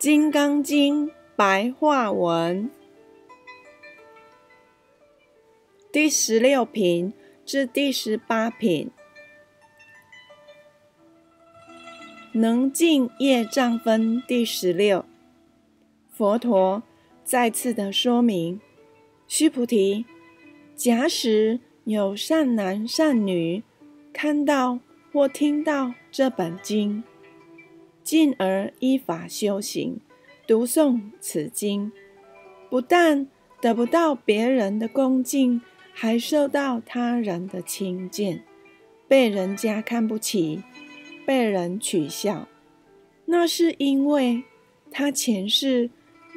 金刚经》白话文第十六品至第十八品，能尽业障分第十六。佛陀再次的说明：须菩提，假使有善男善女看到或听到这本经。进而依法修行，读诵此经，不但得不到别人的恭敬，还受到他人的轻贱，被人家看不起，被人取笑。那是因为他前世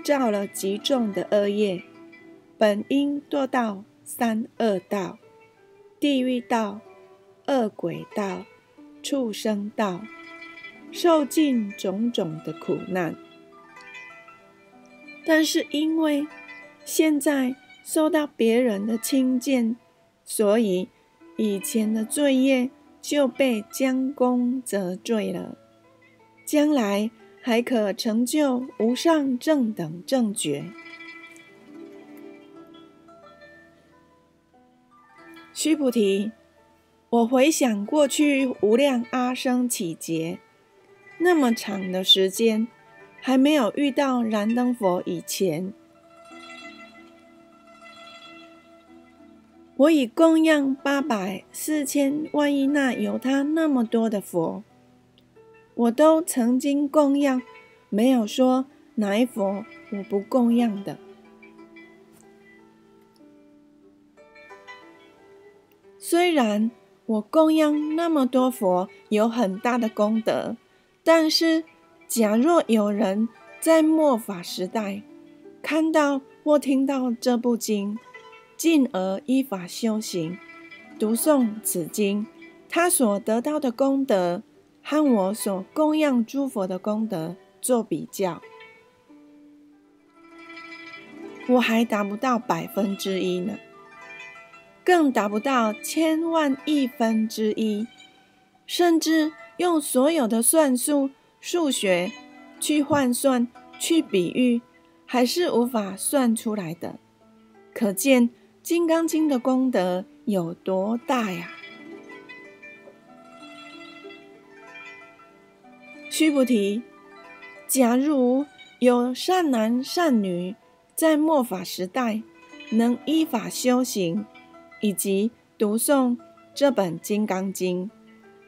造了极重的恶业，本应堕到三恶道、地狱道、恶鬼道、畜生道。受尽种种的苦难，但是因为现在受到别人的轻贱，所以以前的罪业就被将功折罪了。将来还可成就无上正等正觉。须菩提，我回想过去无量阿僧祇劫。那么长的时间，还没有遇到燃灯佛以前，我已供养八百四千万亿那有他那么多的佛，我都曾经供养，没有说哪一佛我不供养的。虽然我供养那么多佛，有很大的功德。但是，假若有人在末法时代看到或听到这部经，进而依法修行，读诵此经，他所得到的功德和我所供养诸佛的功德做比较，我还达不到百分之一呢，更达不到千万亿分之一，甚至。用所有的算术、数学去换算、去比喻，还是无法算出来的。可见《金刚经》的功德有多大呀！须菩提，假如有善男善女在末法时代能依法修行，以及读诵这本《金刚经》。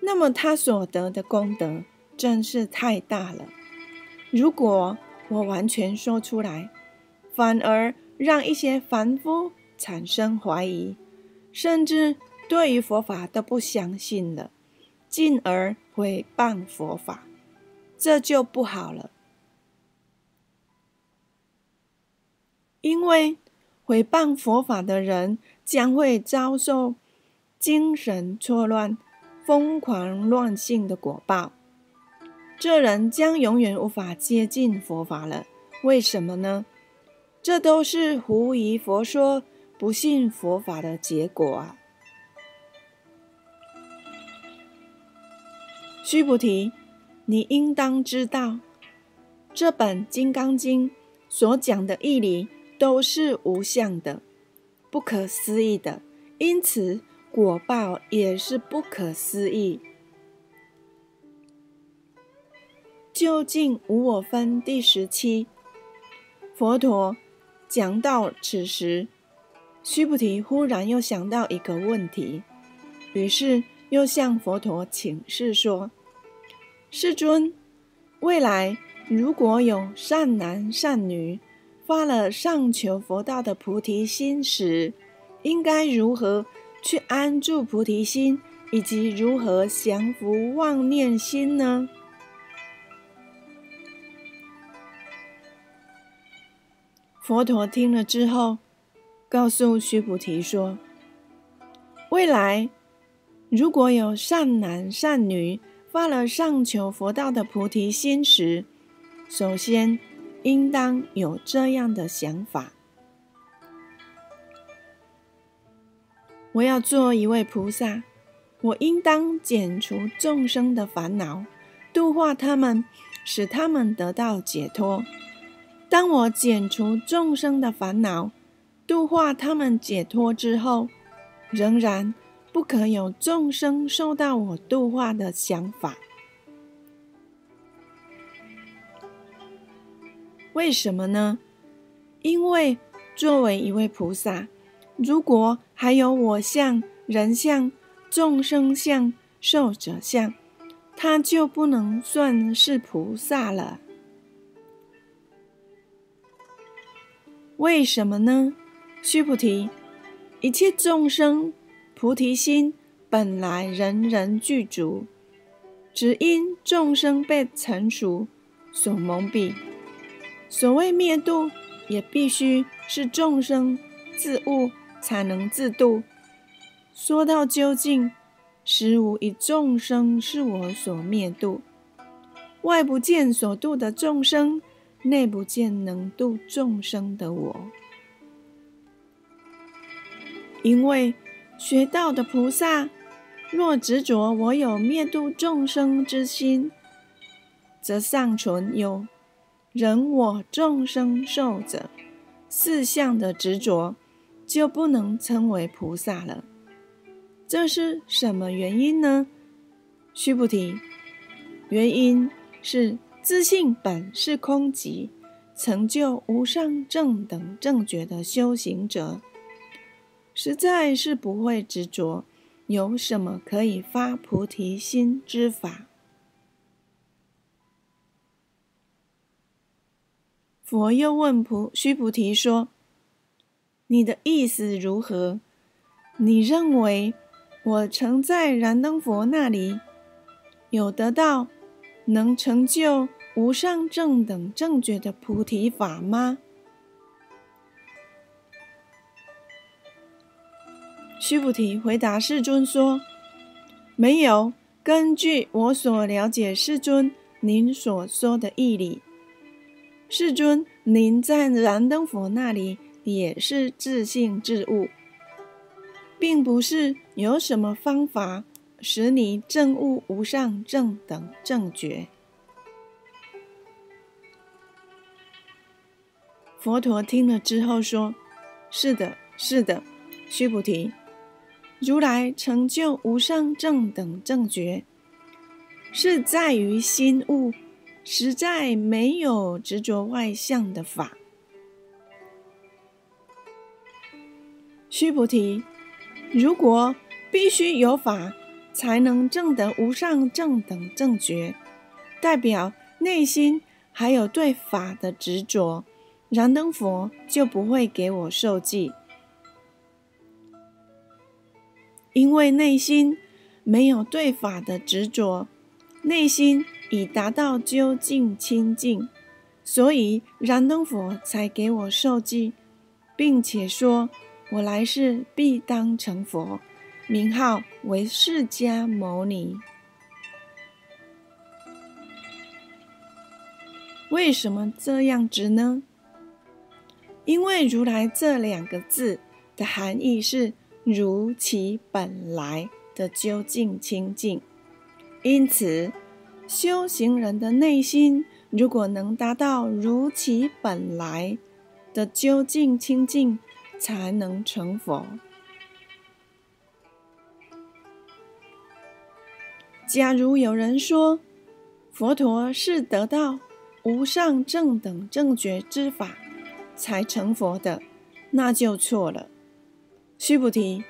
那么他所得的功德真是太大了。如果我完全说出来，反而让一些凡夫产生怀疑，甚至对于佛法都不相信了，进而毁谤佛法，这就不好了。因为毁谤佛法的人将会遭受精神错乱。疯狂乱性的果报，这人将永远无法接近佛法了。为什么呢？这都是狐疑佛说、不信佛法的结果啊！须菩提，你应当知道，这本《金刚经》所讲的义理都是无相的、不可思议的，因此。果报也是不可思议。究竟无我分第十七，佛陀讲到此时，须菩提忽然又想到一个问题，于是又向佛陀请示说：“世尊，未来如果有善男善女发了上求佛道的菩提心时，应该如何？”去安住菩提心，以及如何降伏妄念心呢？佛陀听了之后，告诉须菩提说：“未来如果有善男善女发了上求佛道的菩提心时，首先应当有这样的想法。”我要做一位菩萨，我应当减除众生的烦恼，度化他们，使他们得到解脱。当我剪除众生的烦恼，度化他们解脱之后，仍然不可有众生受到我度化的想法。为什么呢？因为作为一位菩萨，如果还有我相、人相、众生相、寿者相，他就不能算是菩萨了。为什么呢？须菩提，一切众生菩提心本来人人具足，只因众生被成熟所蒙蔽。所谓灭度，也必须是众生自悟才能自度。说到究竟，实无一众生是我所灭度。外不见所度的众生，内不见能度众生的我。因为学道的菩萨，若执着我有灭度众生之心，则尚存有。人我众生受者四相的执着，就不能称为菩萨了。这是什么原因呢？须菩提，原因是自信本是空寂，成就无上正等正觉的修行者，实在是不会执着有什么可以发菩提心之法。佛又问菩须菩提说：“你的意思如何？你认为我曾在燃灯佛那里有得到能成就无上正等正觉的菩提法吗？”须菩提回答世尊说：“没有。根据我所了解，世尊您所说的义理。”世尊，您在燃灯佛那里也是自信自悟，并不是有什么方法使你证悟无上正等正觉。佛陀听了之后说：“是的，是的，须菩提，如来成就无上正等正觉，是在于心悟。”实在没有执着外相的法。须菩提，如果必须有法才能证得无上正等正觉，代表内心还有对法的执着，燃灯佛就不会给我受记，因为内心没有对法的执着，内心。已达到究竟清净，所以燃灯佛才给我受记，并且说我来世必当成佛，名号为释迦牟尼。为什么这样子呢？因为如来这两个字的含义是如其本来的究竟清净，因此。修行人的内心，如果能达到如其本来的究竟清净，才能成佛。假如有人说佛陀是得到无上正等正觉之法才成佛的，那就错了。须菩提，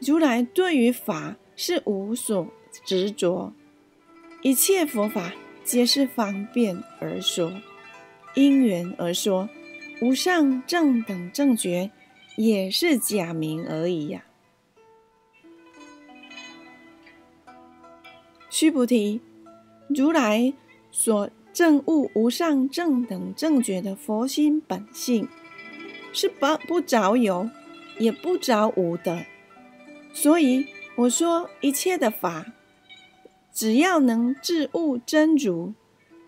如来对于法是无所执着。一切佛法皆是方便而说，因缘而说，无上正等正觉也是假名而已呀。须菩提，如来所证悟无上正等正觉的佛心本性，是不不着有，也不着无的。所以我说一切的法。只要能自悟真如，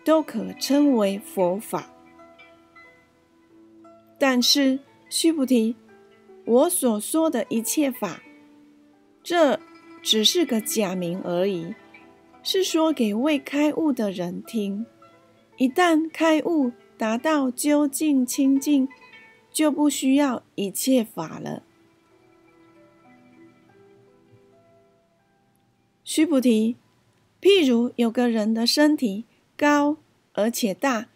都可称为佛法。但是须菩提，我所说的一切法，这只是个假名而已，是说给未开悟的人听。一旦开悟，达到究竟清净，就不需要一切法了。须菩提，譬如有个人的身体高而且大，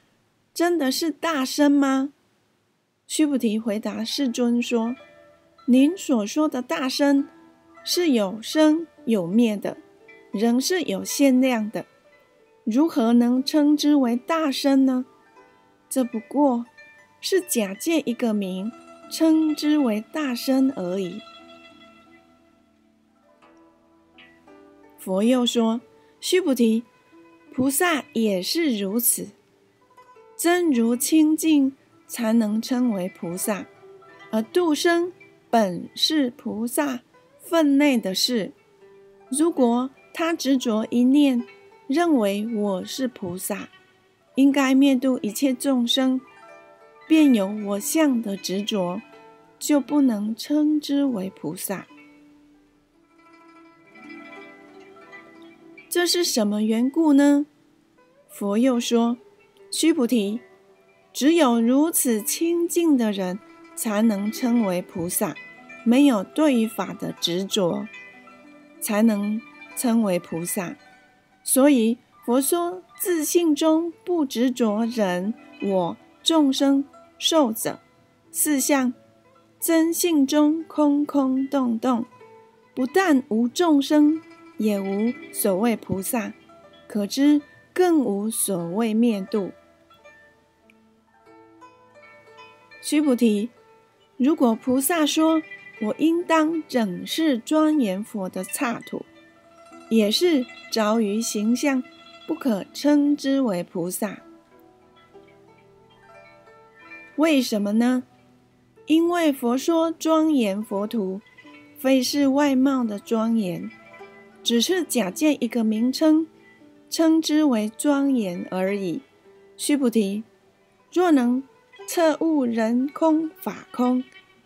真的是大身吗？须菩提回答世尊说：“您所说的大身，是有生有灭的，人是有限量的。”如何能称之为大身呢？这不过是假借一个名，称之为大身而已。佛又说：“须菩提，菩萨也是如此，真如清净，才能称为菩萨。而度生本是菩萨分内的事。如果他执着一念，认为我是菩萨，应该灭度一切众生，便有我相的执着，就不能称之为菩萨。这是什么缘故呢？佛又说：“须菩提，只有如此清净的人，才能称为菩萨。没有对于法的执着，才能称为菩萨。”所以佛说，自信中不执着人我众生受者四相，真性中空空洞洞，不但无众生，也无所谓菩萨，可知更无所谓灭度。须菩提，如果菩萨说我应当整是庄严佛的刹土。也是着于形象，不可称之为菩萨。为什么呢？因为佛说庄严佛土，非是外貌的庄严，只是假借一个名称，称之为庄严而已。须菩提，若能彻悟人空法空，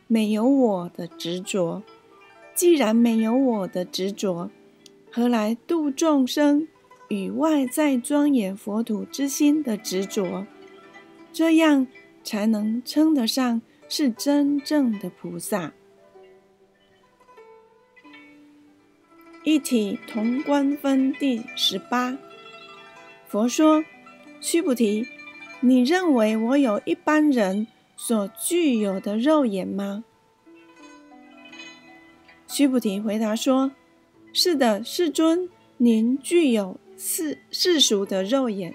没有我的执着，既然没有我的执着。何来度众生与外在庄严佛土之心的执着？这样才能称得上是真正的菩萨。一体同观分第十八，佛说：须菩提，你认为我有一般人所具有的肉眼吗？须菩提回答说。是的，世尊，您具有世世俗的肉眼。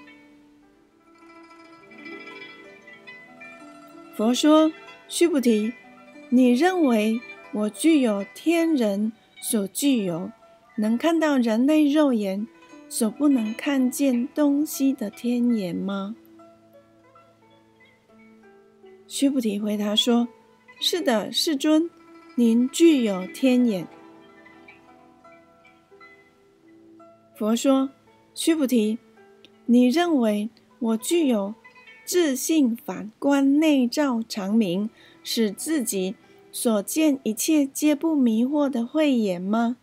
佛说：“须菩提，你认为我具有天人所具有，能看到人类肉眼所不能看见东西的天眼吗？”须菩提回答说：“是的，世尊，您具有天眼。”佛说：“须菩提，你认为我具有自性反观内照常明，使自己所见一切皆不迷惑的慧眼吗？”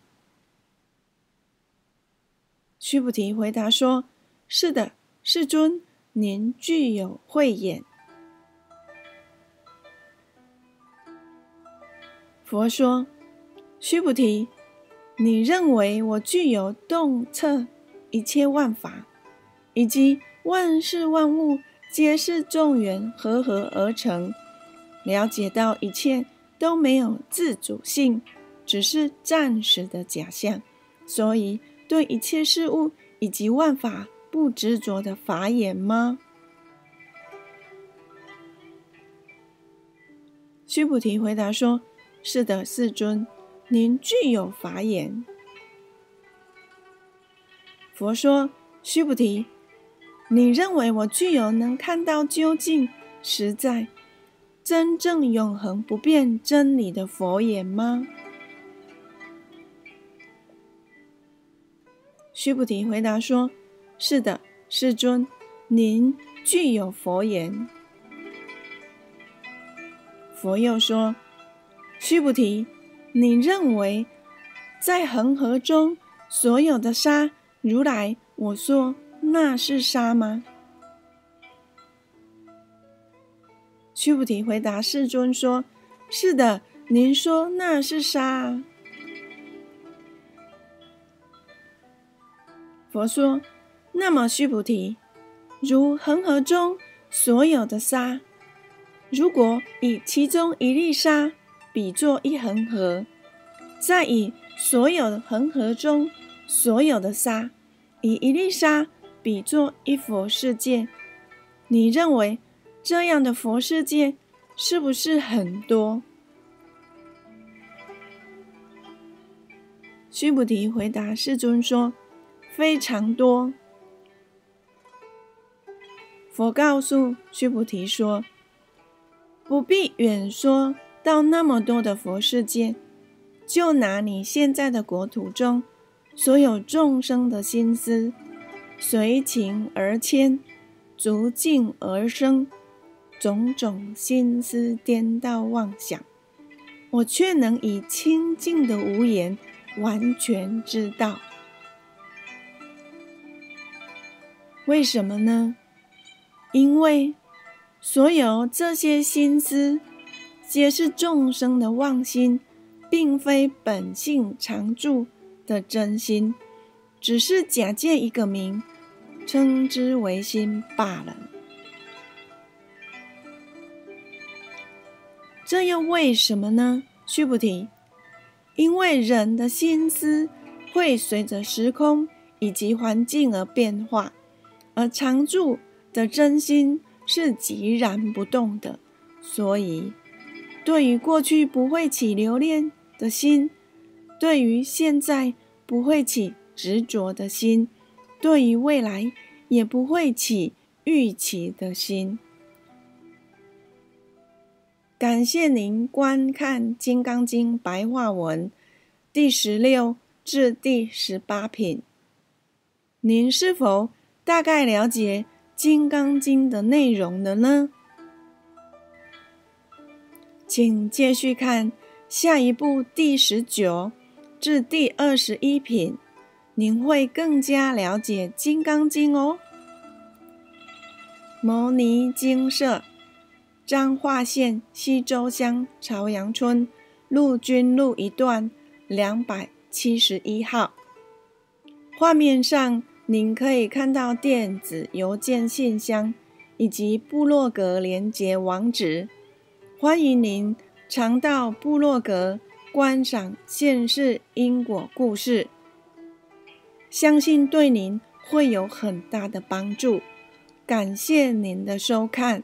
须菩提回答说：“是的，世尊，您具有慧眼。”佛说：“须菩提。”你认为我具有洞彻一切万法，以及万事万物皆是众缘合合而成，了解到一切都没有自主性，只是暂时的假象，所以对一切事物以及万法不执着的法眼吗？须菩提回答说：“是的，世尊。”您具有法眼。佛说：“须菩提，你认为我具有能看到究竟、实在、真正永恒不变真理的佛眼吗？”须菩提回答说：“是的，世尊，您具有佛眼。”佛又说：“须菩提。”你认为在恒河中所有的沙，如来我说那是沙吗？须菩提回答世尊说：“是的，您说那是沙。”佛说：“那么须菩提，如恒河中所有的沙，如果以其中一粒沙比作一恒河，再以所有的恒河中所有的沙，以一粒沙比作一佛世界，你认为？”这样的佛世界是不是很多？须菩提回答世尊说：“非常多。”佛告诉须菩提说：“不必远说到那么多的佛世界，就拿你现在的国土中所有众生的心思，随情而迁，逐境而生。”种种心思颠倒妄想，我却能以清净的无言完全知道。为什么呢？因为所有这些心思，皆是众生的妄心，并非本性常住的真心，只是假借一个名，称之为心罢了。这又为什么呢？须菩提，因为人的心思会随着时空以及环境而变化，而常住的真心是寂然不动的，所以对于过去不会起留恋的心，对于现在不会起执着的心，对于未来也不会起预期的心。感谢您观看《金刚经》白话文第十六至第十八品。您是否大概了解《金刚经》的内容了呢？请继续看下一部第十九至第二十一品，您会更加了解《金刚经》哦。摩尼精舍。彰化县西周乡朝阳村陆军路一段两百七十一号。画面上您可以看到电子邮件信箱以及部落格连接网址，欢迎您常到部落格观赏现世因果故事，相信对您会有很大的帮助。感谢您的收看。